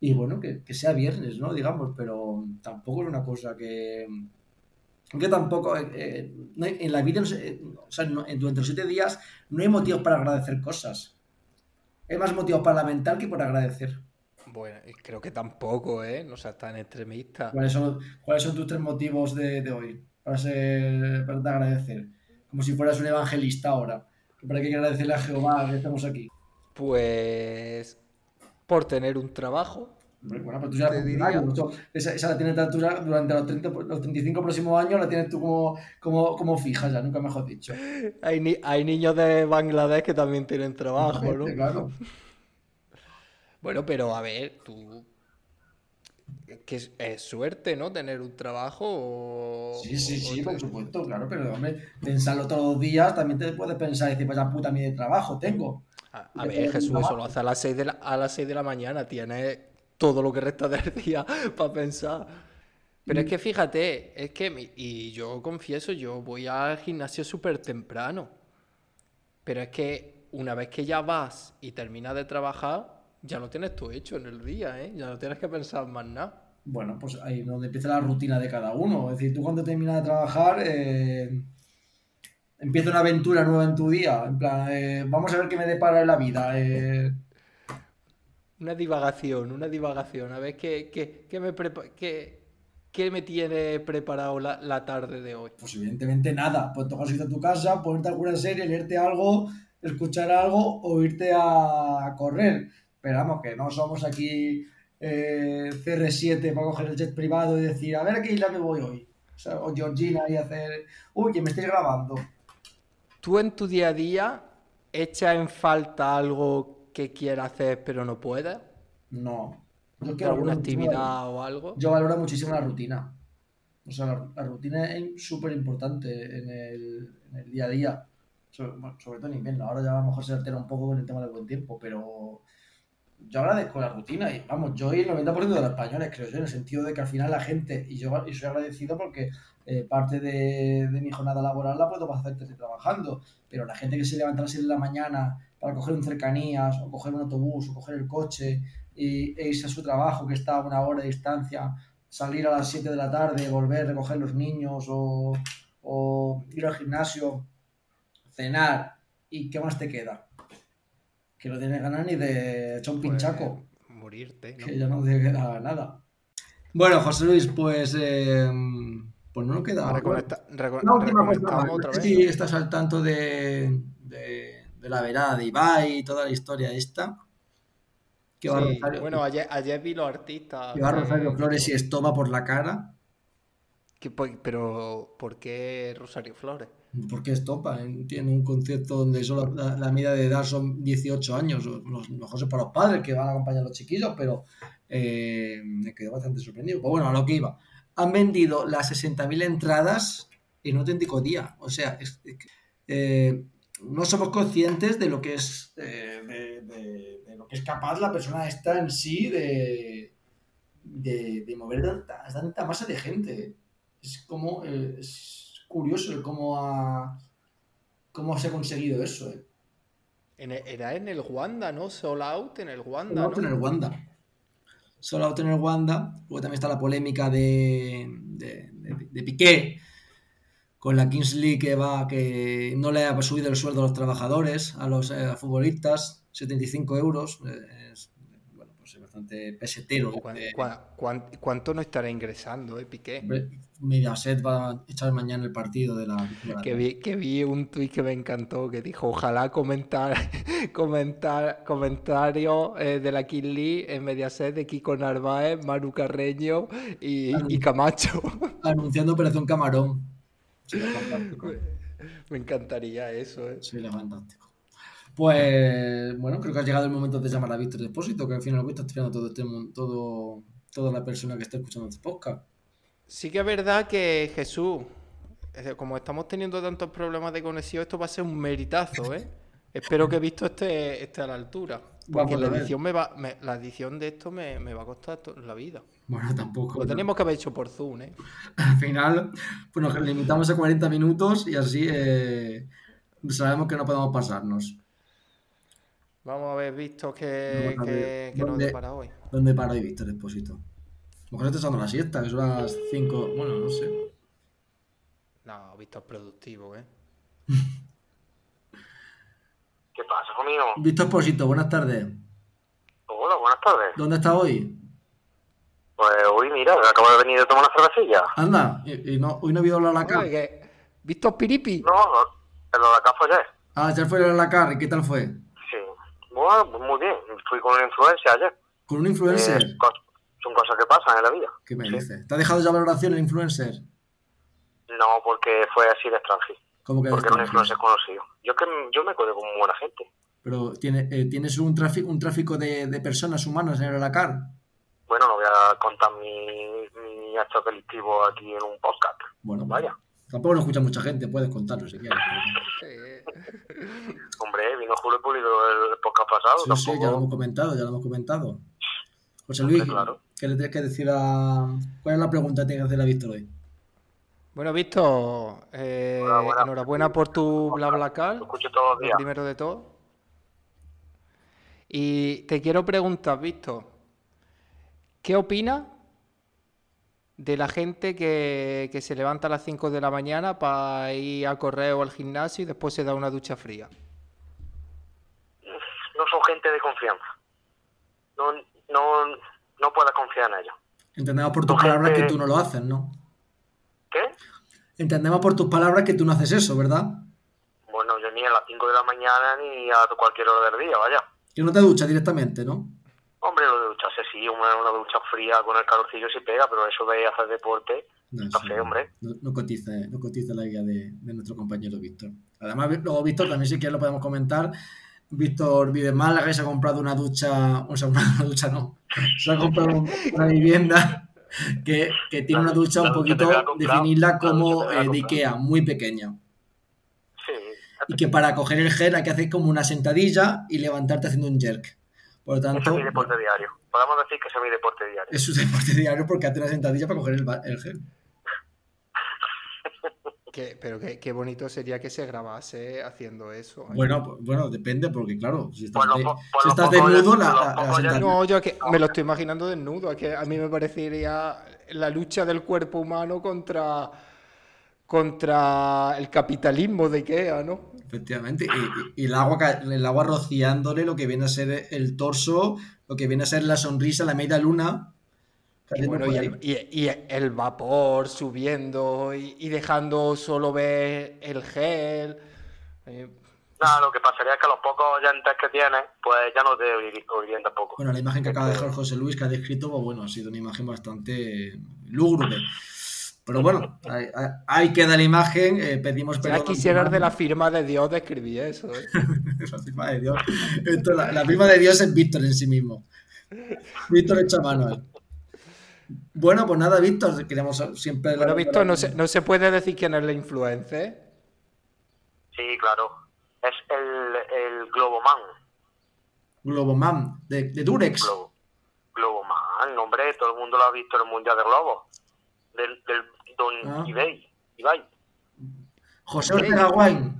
y bueno, que, que sea viernes, ¿no? Digamos, pero tampoco es una cosa que... Que tampoco, eh, eh, en la vida, eh, o sea, durante los siete días no hay motivos para agradecer cosas. Hay más motivos para lamentar que por agradecer. Bueno, creo que tampoco, ¿eh? No seas tan extremista. ¿Cuáles son, cuáles son tus tres motivos de, de hoy para, ser, para te agradecer? Como si fueras un evangelista ahora. ¿Para qué hay que agradecerle a Jehová que estamos aquí? Pues por tener un trabajo. Bueno, pues tú ya Te diría- mucho- esa, esa la tienes de altura durante los, 30, los 35 próximos años, la tienes tú como, como, como fija ya, nunca mejor dicho. Hay, ni- hay niños de Bangladesh que también tienen trabajo, ¿no? Claro. Bueno, pero a ver, tú... Que es, es suerte, ¿no? Tener un trabajo o... Sí, sí, sí, o por te- supuesto, claro, pero hombre, pensarlo todos los días también te puedes pensar y decir, vaya puta mía de trabajo tengo. A, ver, Jesús, eso lo hace a las 6 de la, a las 6 de la mañana. Tienes todo lo que resta del día para pensar. Pero es que fíjate, es que, mi- y yo confieso, yo voy al gimnasio súper temprano. Pero es que una vez que ya vas y terminas de trabajar, ya lo tienes todo hecho en el día, ¿eh? Ya no tienes que pensar más nada. Bueno, pues ahí es donde empieza la rutina de cada uno. Es decir, tú cuando terminas de trabajar, eh, empieza una aventura nueva en tu día. En plan, eh, vamos a ver qué me depara en la vida. eh, Una divagación, una divagación. A ver qué, qué, qué me, qué, qué me tiene preparado la, la tarde de hoy. pues evidentemente nada. Pues tocar a tu casa, ponerte alguna serie, leerte algo, escuchar algo o irte a correr. Pero vamos, que no somos aquí eh, CR7 para coger el jet privado y decir, a ver a qué isla me voy hoy. O, sea, o Georgina y hacer, uy, que me estáis grabando. ¿Tú en tu día a día echas en falta algo que quieras hacer pero no puedes? No. Yo, que ¿Alguna valoro actividad o algo? yo valoro muchísimo la rutina. O sea, la, la rutina es súper importante en el, en el día a día. Sobre, bueno, sobre todo en invierno. Ahora ya a lo mejor se altera un poco con el tema del buen tiempo, pero yo agradezco la rutina y vamos, yo y el 90% de los españoles, creo yo, en el sentido de que al final la gente, y yo y soy agradecido porque eh, parte de, de mi jornada laboral la puedo hacer trabajando, pero la gente que se levanta a las 6 de la mañana para coger un cercanías o coger un autobús o coger el coche y, e irse a su trabajo que está a una hora de distancia, salir a las 7 de la tarde, volver, recoger los niños o, o ir al gimnasio, cenar y ¿qué más te queda? Que no tienes ganas ni de echar un Pues, pinchaco, morirte, ¿no? que ya no te queda nada. Bueno, José Luis, pues, eh, pues no nos queda... Reconecta- reco- reconectamos más. otra vez. Sí, estás al tanto de, de, de la verada de Ibai y toda la historia esta. Que va, Sí, Rosario, Bueno, ayer, ayer vi los artistas. que va Rosario Flores y estoba por la cara. que po- pero, ¿por qué Rosario Flores? Porque estopa, ¿eh? tiene un concepto donde solo la, la medida de edad son 18 años. Los mejor es para los padres que van a acompañar a los chiquillos, pero eh, me quedé bastante sorprendido. Pues bueno, a lo que iba. Han vendido las 60.000 entradas en un auténtico día. O sea, es- eh, no somos conscientes de lo que es eh, de, de- de lo que es capaz la persona esta en sí de, de, mover tanta, tanta masa de gente. Es como eh, es curioso cómo ha cómo se ha conseguido eso. eh. En era en el Wanda, ¿no? Sold Out en el Wanda, Solo out en el Wanda. Solo out en el Wanda. Luego también está la polémica de- de Piqué con la Kings League que va que no le ha subido el sueldo a los trabajadores, a los eh, futbolistas, 75 euros. eh, es, bueno, pues es bastante pesetero. ¿Cuán- eh, cuán- cuán- ¿Cuánto no estará ingresando, eh, Piqué? Mediaset va a echar mañana el partido de la... de la- Que vi, que vi un tuit que me encantó que dijo, ojalá comentar, comentar comentario eh, de la King Lee en Mediaset de Kiko Narváez, Manu Carreño y, y Camacho. Anunciando Operación Camarón. Fantástico. me encantaría eso, eh. Sería fantástico. Pues bueno, creo que ha llegado el momento de llamar a Víctor Depósito, que al final está estudiando todo este todo, toda la persona que está escuchando este podcast. Sí que es verdad que Jesús, como estamos teniendo tantos problemas de conexión, esto va a ser un meritazo, ¿eh? Espero que visto esté, esté a la altura. Porque Vamos la edición, me va, me- la edición de esto me, me va a costar la vida. Bueno, tampoco. Lo teníamos que haber hecho por Zoom, ¿eh? Al final, pues nos limitamos a 40 minutos y así eh, sabemos que no podemos pasarnos. Vamos a haber visto que, Vamos a ver. que, que nos ¿Dónde? depara hoy. ¿Dónde para hoy Víctor Depósito? A lo mejor está echando la siesta, que son las 5. Bueno, no sé. No, Víctor productivo, ¿eh? ¿Qué pasa conmigo? Víctor Depósito, buenas tardes. Hola, buenas tardes. ¿Dónde está hoy? Pues hoy, mira, acabo de venir de tomar una cervecilla. Anda, y, y no, hoy no he ido a la que- ¿Víctor Piripi? No, no, el de acá fue ayer. Ah, ya fue la cara, ¿y qué tal fue? Sí. Bueno, pues muy bien. Fui con una influencia ayer. ¿Con un influencer? Eh, son cosas que pasan en la vida. ¿Qué me Sí. dices? ¿Te ha dejado ya valoración el influencer? No, porque fue así de extranjero. ¿Cómo que Porque era un extranjero? influencer conocido. Yo que yo me quedé con buena gente. Pero tiene, eh, tienes un tráfico, un tráfico de, de personas humanas en el Alacar. Bueno, no voy a contar mi, mi acto delictivo aquí en un podcast. Bueno, Vaya. Tampoco lo escucha mucha gente, puedes contarlo si quieres. Hombre, vino Julio Pulido el podcast pasado. Sí, sí, ya lo tampoco... hemos comentado, ya lo hemos comentado. José Luis, Hombre, claro. ¿qué le tienes que decir a... ¿Cuál es la pregunta que tienes que hacer a Víctor hoy? Bueno, Víctor, eh, Enhorabuena. por tu BlaBlaCar. Lo escucho todos los el días. primero de todo. Y te quiero preguntar, Víctor, ¿qué opinas de la gente que, que se levanta a las 5 de la mañana para ir a correr o al gimnasio y después se da una ducha fría? No son gente de confianza. No, no, no puedes confiar en ellos. Entendemos por tus Tu palabras gente- que tú no lo haces, ¿no? ¿Qué? Entendemos por tus palabras que tú no haces eso, ¿verdad? Bueno, yo ni a las 5 de la mañana ni a cualquier hora del día, vaya. Que no te duchas directamente, ¿no? Hombre, lo de ducharse sí, una, una ducha fría con el calorcillo sí pega, pero eso de hacer deporte, No, está feo, hombre. No, no cotiza, no cotiza la guía de, de nuestro compañero Víctor. Además, luego Víctor también si quieres lo podemos comentar. Víctor vive en Málaga y se ha comprado una ducha, o sea, una ducha no, se ha comprado una vivienda que, que tiene una ducha un poquito, definirla como eh, de. Ikea, muy pequeña. Y que para coger el gel hay que hacer como una sentadilla y levantarte haciendo un jerk. Por lo tanto, es mi deporte diario. Podemos decir que es mi deporte diario. es su deporte diario porque hace una sentadilla para coger el, el gel. Pero qué, qué bonito sería que se grabase haciendo eso. ¿eh? Bueno, pues- bueno, depende, porque claro, si estás, de- si lo estás desnudo, la, la- la No, yo que me lo estoy imaginando desnudo, es que a mí me parecería la lucha del cuerpo humano contra, contra el capitalismo de Ikea, ¿no? Efectivamente, y, y- el, agua, el agua rociándole lo que viene a ser el torso, lo que viene a ser la sonrisa, la media luna. Y, bueno, y, el, y- y el vapor subiendo y, y dejando solo ver el gel. Eh, Nada, lo que pasaría es que los pocos oyentes que tienes, pues ya no te oirí- oirían tampoco. Bueno, la imagen que acaba de dejar José Luis, que ha descrito, pues bueno, ha sido una imagen bastante lúgubre. Pero bueno, ahí, ahí- queda la imagen, eh, pedimos perdón. ya quisieras de la firma de Dios de escribir eso. ¿eh? la firma de Dios. Esto, la, la firma de Dios es Víctor en sí mismo. Víctor hecho a mano. Bueno, pues nada, Víctor, queremos siempre... Bueno, Víctor, no se, no se puede decir quién es la influencer. Sí, claro. Es el, el Globoman. Globoman, de, de Durex. Globo. Globoman, hombre, todo el mundo lo ha visto en el Mundial de Globos. Del, del Don Ah. Ibai. Ibai. José Ortega Wine.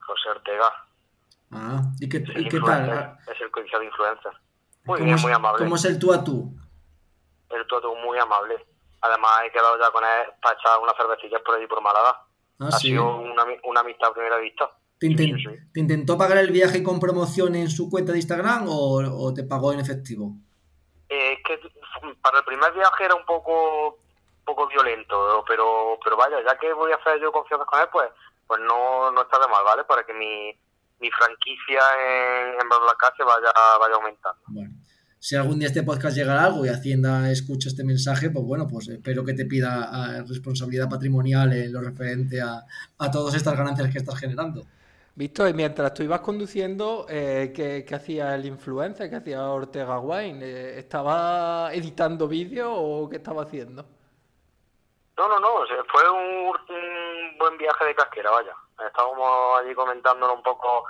José Ortega. Ah, ¿y qué, Es y el qué influencer, tal? Es el codiciado influencer. Muy ¿Cómo bien, muy amable. ¿Cómo es el tú a tú? El todo muy amable. Además, he quedado ya con él para echar unas cervecillas por allí por Málaga. Ah, ha sí. sido una, una amistad a primera vista. ¿Te, Sí, inten- sí, sí. te intentó pagar el viaje con promoción en su cuenta de Instagram o, o te pagó en efectivo? Eh, es que para el primer viaje era un poco poco violento, pero pero vaya, ya que voy a hacer yo confianza con él, pues pues no, no está de mal, ¿vale? Para que mi, mi franquicia en, en Blancase vaya, vaya aumentando. Bueno, si algún día este podcast llega a algo y Hacienda escucha este mensaje, pues bueno, pues espero que te pida ah, responsabilidad patrimonial en lo referente a, a todas estas ganancias que estás generando. Víctor, y mientras tú ibas conduciendo, eh, ¿qué, qué hacía el influencer? ¿Qué hacía Ortega Wine? Eh, ¿Estaba editando vídeos o qué estaba haciendo? No, no, no, fue un, un buen viaje de casquera, vaya. Estábamos allí comentándolo un poco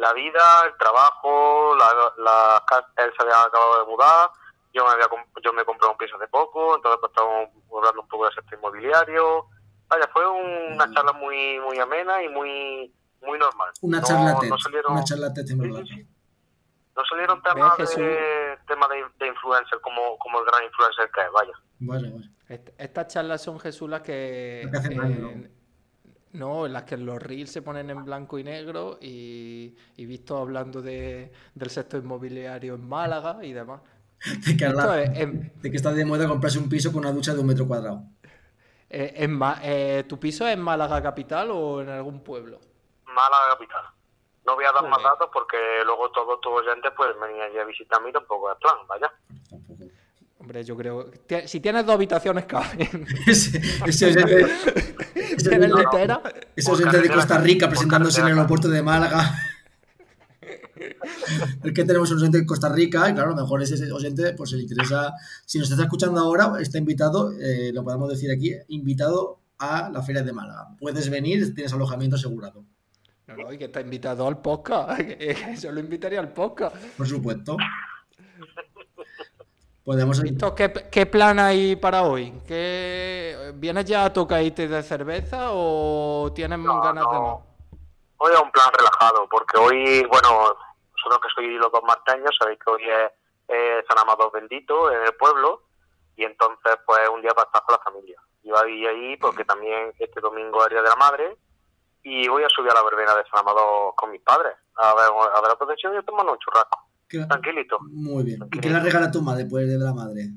la vida, el trabajo, la, él se había acabado de mudar, yo me había yo me compré un piso hace poco, entonces pues estábamos hablando un poco del sector inmobiliario. Vaya, fue una charla muy muy amena y muy muy normal. Una No- charla no salieron, una charla Sí, sí. No salieron temas de, temas de, de influencer como, como el gran influencer que es, vaya. Vale. Est- Estas charlas son Jesús las que... Las que hacen daño, eh, no, en las que los reels se ponen en blanco y negro y, y visto hablando de, del sector inmobiliario en Málaga y demás. De que, Esto habla- es, en- de que está de moda comprarse un piso con una ducha de un metro cuadrado. eh, en Ma- eh, ¿Tu piso es en Málaga capital o en algún pueblo? Málaga capital. No voy a dar más datos porque luego todos tus oyentes pues venir allí a visitarme y tampoco es plan, vaya. Tampoco. Hombre, yo creo... que si tienes dos habitaciones caben. Ese, ese oyente, ese de Costa Rica presentándose en el aeropuerto de Málaga. Es que tenemos un oyente de Costa Rica y claro, a lo mejor ese oyente pues se le interesa, si nos está escuchando ahora, está invitado, eh, lo podemos decir aquí, invitado a la Feria de Málaga. Puedes venir, tienes alojamiento asegurado, No, no, y que está invitado al podcast. Yo lo invitaría al podcast. por supuesto. Podemos ¿qué, qué plan hay para hoy? ¿Qué, ¿Vienes ya a tocadite de cerveza o tienes No, ganas de no. Hoy es un plan relajado porque hoy, bueno, vosotros que sois los dos marteños sabéis que hoy es eh, San Amado Bendito en el pueblo y entonces pues es un día para estar con la familia. A ir ahí porque también este domingo es Día de la Madre y voy a subir a la verbena de San Amado con mis padres a ver, a ver la procesión y tomando un churrasco. ¿Qué- Tranquilito. Muy bien. ¿Y qué le ha regalado tu madre por el Día de la Madre?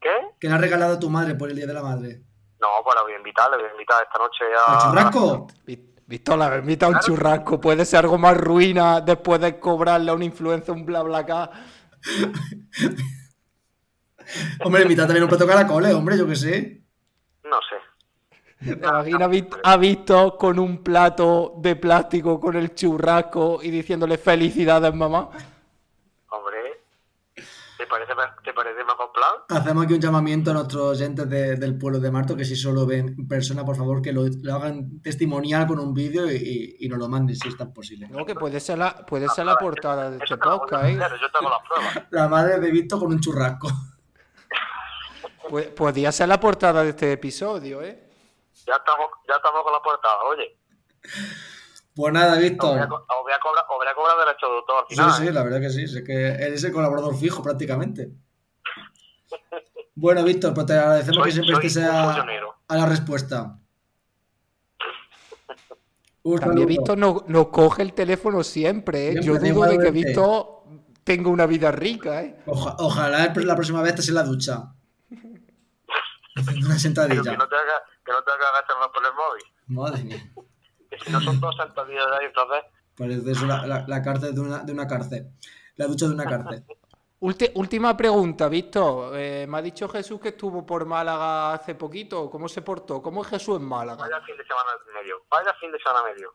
¿Qué? ¿Qué le ha regalado tu madre por el Día de la Madre? No, pues la voy a invitar, le voy a invitar esta noche ¿Al a... churrasco? Vi- Víctor, la invita a un churrasco. Puede ser algo más ruina después de cobrarle a un influencer un bla bla bla. Hombre, invita también un plato de caracoles, hombre, yo qué sé. No sé. ¿Te imaginas a Vic- a Víctor con un plato de plástico con el churrasco y diciéndole felicidades, mamá? ¿Te parece, ¿Te parece mejor plan? Hacemos aquí un llamamiento a nuestros oyentes de- del pueblo de Marto que si solo ven en persona, por favor, que lo, lo hagan testimonial con un vídeo y, y- y nos lo manden si es tan posible. No, que puede ser la, puede ser la portada de este podcast, ¿eh? Yo tengo las pruebas. La madre de Víctor con un churrasco. Pu- Podría ser la portada de este episodio, ¿eh? Ya estamos, ya estamos con la portada. Oye, Pues nada, Víctor. os voy a cobrar, voy a cobrar derecho de autor Sí, sí, ¿eh? la verdad que sí. Es que él es el colaborador fijo prácticamente. Bueno, Víctor, pues te agradecemos que siempre estés a, a la respuesta. Un También saludo. Víctor nos, nos coge el teléfono siempre, ¿eh? Yo dudo de que. Víctor tenga una vida rica, ¿eh? Oja- ojalá la próxima vez estés en la ducha. Haciendo una Pero sentadilla. que no tenga que, no que agacharme por el móvil. Madre mía. Que si no son dos sentadillas de ahí, entonces. Parece eso la, la- la cárcel de una, de una cárcel. La ducha de una cárcel. Ulti- última pregunta, Víctor. Eh, me ha dicho Jesús que estuvo por Málaga hace poquito. ¿Cómo se portó? ¿Cómo es Jesús en Málaga? Vaya fin de semana medio. Vaya fin de semana medio.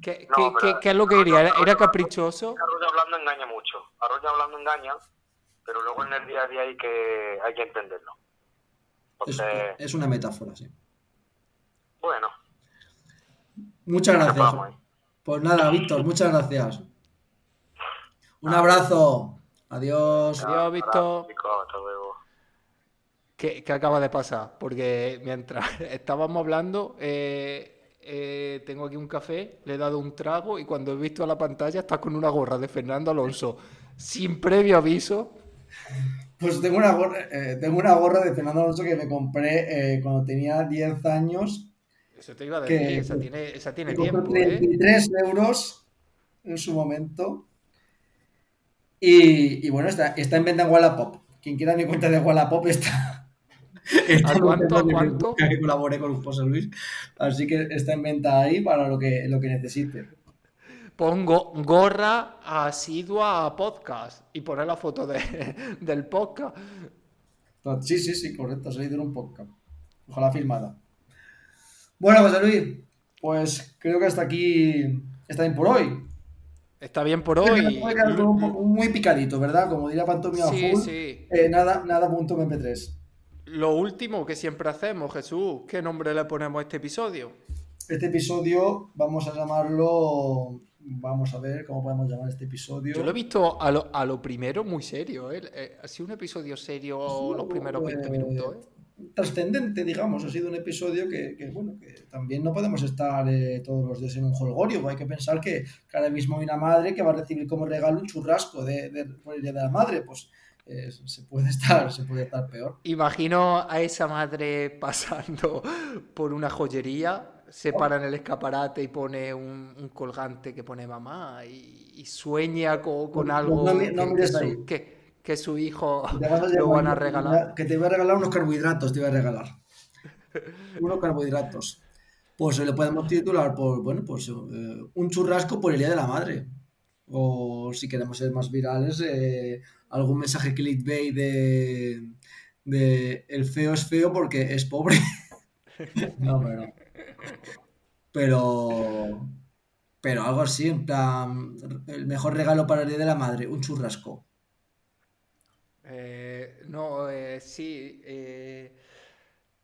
¿Qué, No, qué- qué- qué es lo que diría? ¿Era, era caprichoso? Arroyo hablando engaña mucho. Arroyo hablando engaña, pero luego en el día a día hay que, hay que entenderlo. Es una metáfora, sí. bueno, Muchas gracias. Pues nada, Víctor, muchas gracias. Un abrazo. Adiós. Adiós, Víctor. Chicos, hasta luego. ¿Qué, qué acaba de pasar? Porque mientras estábamos hablando, eh, eh, tengo aquí un café, le he dado un trago y cuando he visto la pantalla está con una gorra de Fernando Alonso. Sin previo aviso. Pues tengo una gorra, eh, tengo una gorra de Fernando Alonso que me compré eh, cuando tenía 10 años. Eso te iba a Que- decir, esa tiene, esa tiene tiempo, ¿eh? 33 euros en su momento. Y, y bueno, está, está en venta en Wallapop. Quien quiera mi cuenta de Wallapop está. está ¿A cuánto, en cuánto? Que colaboré con José Luis. Así que está en venta ahí para lo que, lo que necesite. Pongo gorra asidua a podcast y poner la foto de- del podcast. Sí, sí, sí, correcto. Salido en un podcast. Ojalá filmada. Bueno, José Luis, pues creo que hasta aquí está bien por hoy. Está bien por hoy. muy picadito, ¿verdad? Como diría Pantomima Sí, Full. sí. Eh, nada, nada punto MP3. Lo último que siempre hacemos, Jesús, ¿qué nombre le ponemos a este episodio? Este episodio vamos a llamarlo. Vamos a ver cómo podemos llamar este episodio. Yo lo he visto a lo, a lo primero muy serio, ¿eh? Eh, Ha sido un episodio serio los primeros 20 Eh, minutos, ¿eh? Trascendente, digamos. Ha sido un episodio que, que, bueno, que también no podemos estar eh, todos los días en un holgorio. Hay que pensar que, que ahora mismo hay una madre que va a recibir como regalo un churrasco de, de, por el día de la madre. Pues eh, se puede estar, se puede estar peor. Imagino a esa madre pasando por una joyería, se para en el escaparate y pone un, un colgante que pone mamá y, y sueña co- con, No, algo no no que su, que- que su hijo lo van a regalar. Que te voy a regalar unos carbohidratos, te voy a regalar. unos carbohidratos. Pues le podemos titular por, bueno, pues eh, un churrasco por el Día de la Madre. O si queremos ser más virales, eh, algún mensaje clickbait de, de el feo es feo porque es pobre. no, pero no. Pero, pero algo así, en plan, el mejor regalo para el Día de la Madre, un churrasco. Eh, no, eh, sí. eh,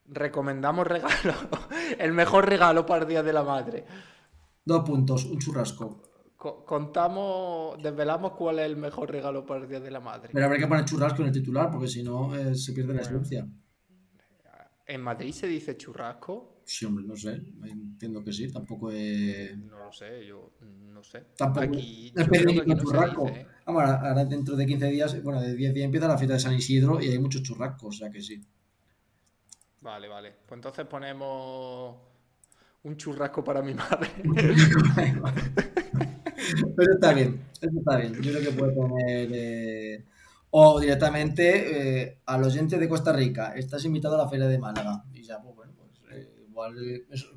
recomendamos regalo. El mejor regalo para el Día de la Madre. Dos puntos, un churrasco. Co- contamos, desvelamos cuál es el mejor regalo para el Día de la Madre. Pero habrá que poner churrasco en el titular porque si no se pierde la esencia. ¿En Madrid se dice churrasco? Sí, hombre, no sé. Entiendo que sí. Tampoco es. No lo sé, yo no sé. Tampoco Aquí, es no churrasco. dice, ¿eh? Vamos, ahora ahora dentro de 15 días, bueno, de 10 días empieza la fiesta de San Isidro y hay muchos churrascos, o sea que sí. Vale, vale. Pues entonces ponemos un churrasco para mi madre. Pero está bien, eso está bien. Yo creo que puede poner. eh, O directamente eh, al oyente de Costa Rica, estás invitado a la Feria de Málaga. Y ya, pues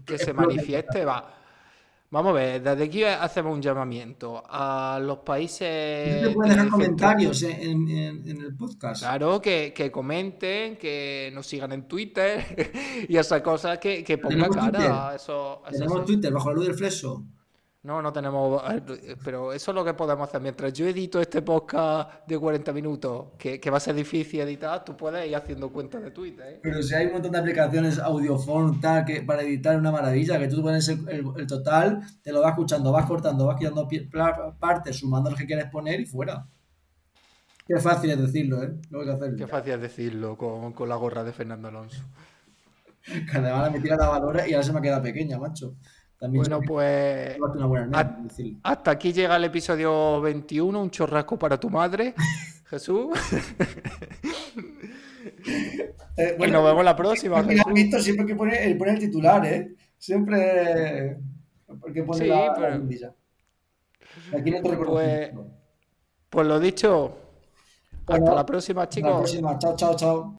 que es se que- manifieste, va. Vamos a ver, desde aquí hacemos un llamamiento a los países. No pueden dejar comentarios en, en- en el podcast. Claro, que, que comenten, que nos sigan en Twitter y esas cosas que, que pongan cara Twitter. a eso. a esas- Tenemos Twitter bajo la luz del fleso. No, no tenemos. Pero eso es lo que podemos hacer. Mientras yo edito este podcast de 40 minutos, que, que va a ser difícil editar, tú puedes ir haciendo cuentas de Twitter. ¿eh? Pero si hay un montón de aplicaciones audiophone, tal, que para editar es una maravilla, que tú pones el, el- el total, te lo vas escuchando, vas cortando, vas quitando partes, sumando lo que quieres poner y fuera. Qué fácil es decirlo, ¿eh? Lo hay que hacerlo. Qué fácil es decirlo con, con la gorra de Fernando Alonso. Que además la metí a la lavadora y ahora se me queda pequeña, macho. También Bueno, pues. Hasta aquí llega el episodio 21, un chorrasco para tu madre, Jesús. Eh, y nos vemos la próxima, siempre que poner el, poner el titular, ¿eh? Siempre. Porque pone Sí, la, pero-. Aquí no te Pues, pues lo dicho. Hasta Bueno, la próxima, Hasta chicos. la próxima. Chao, chao, chao.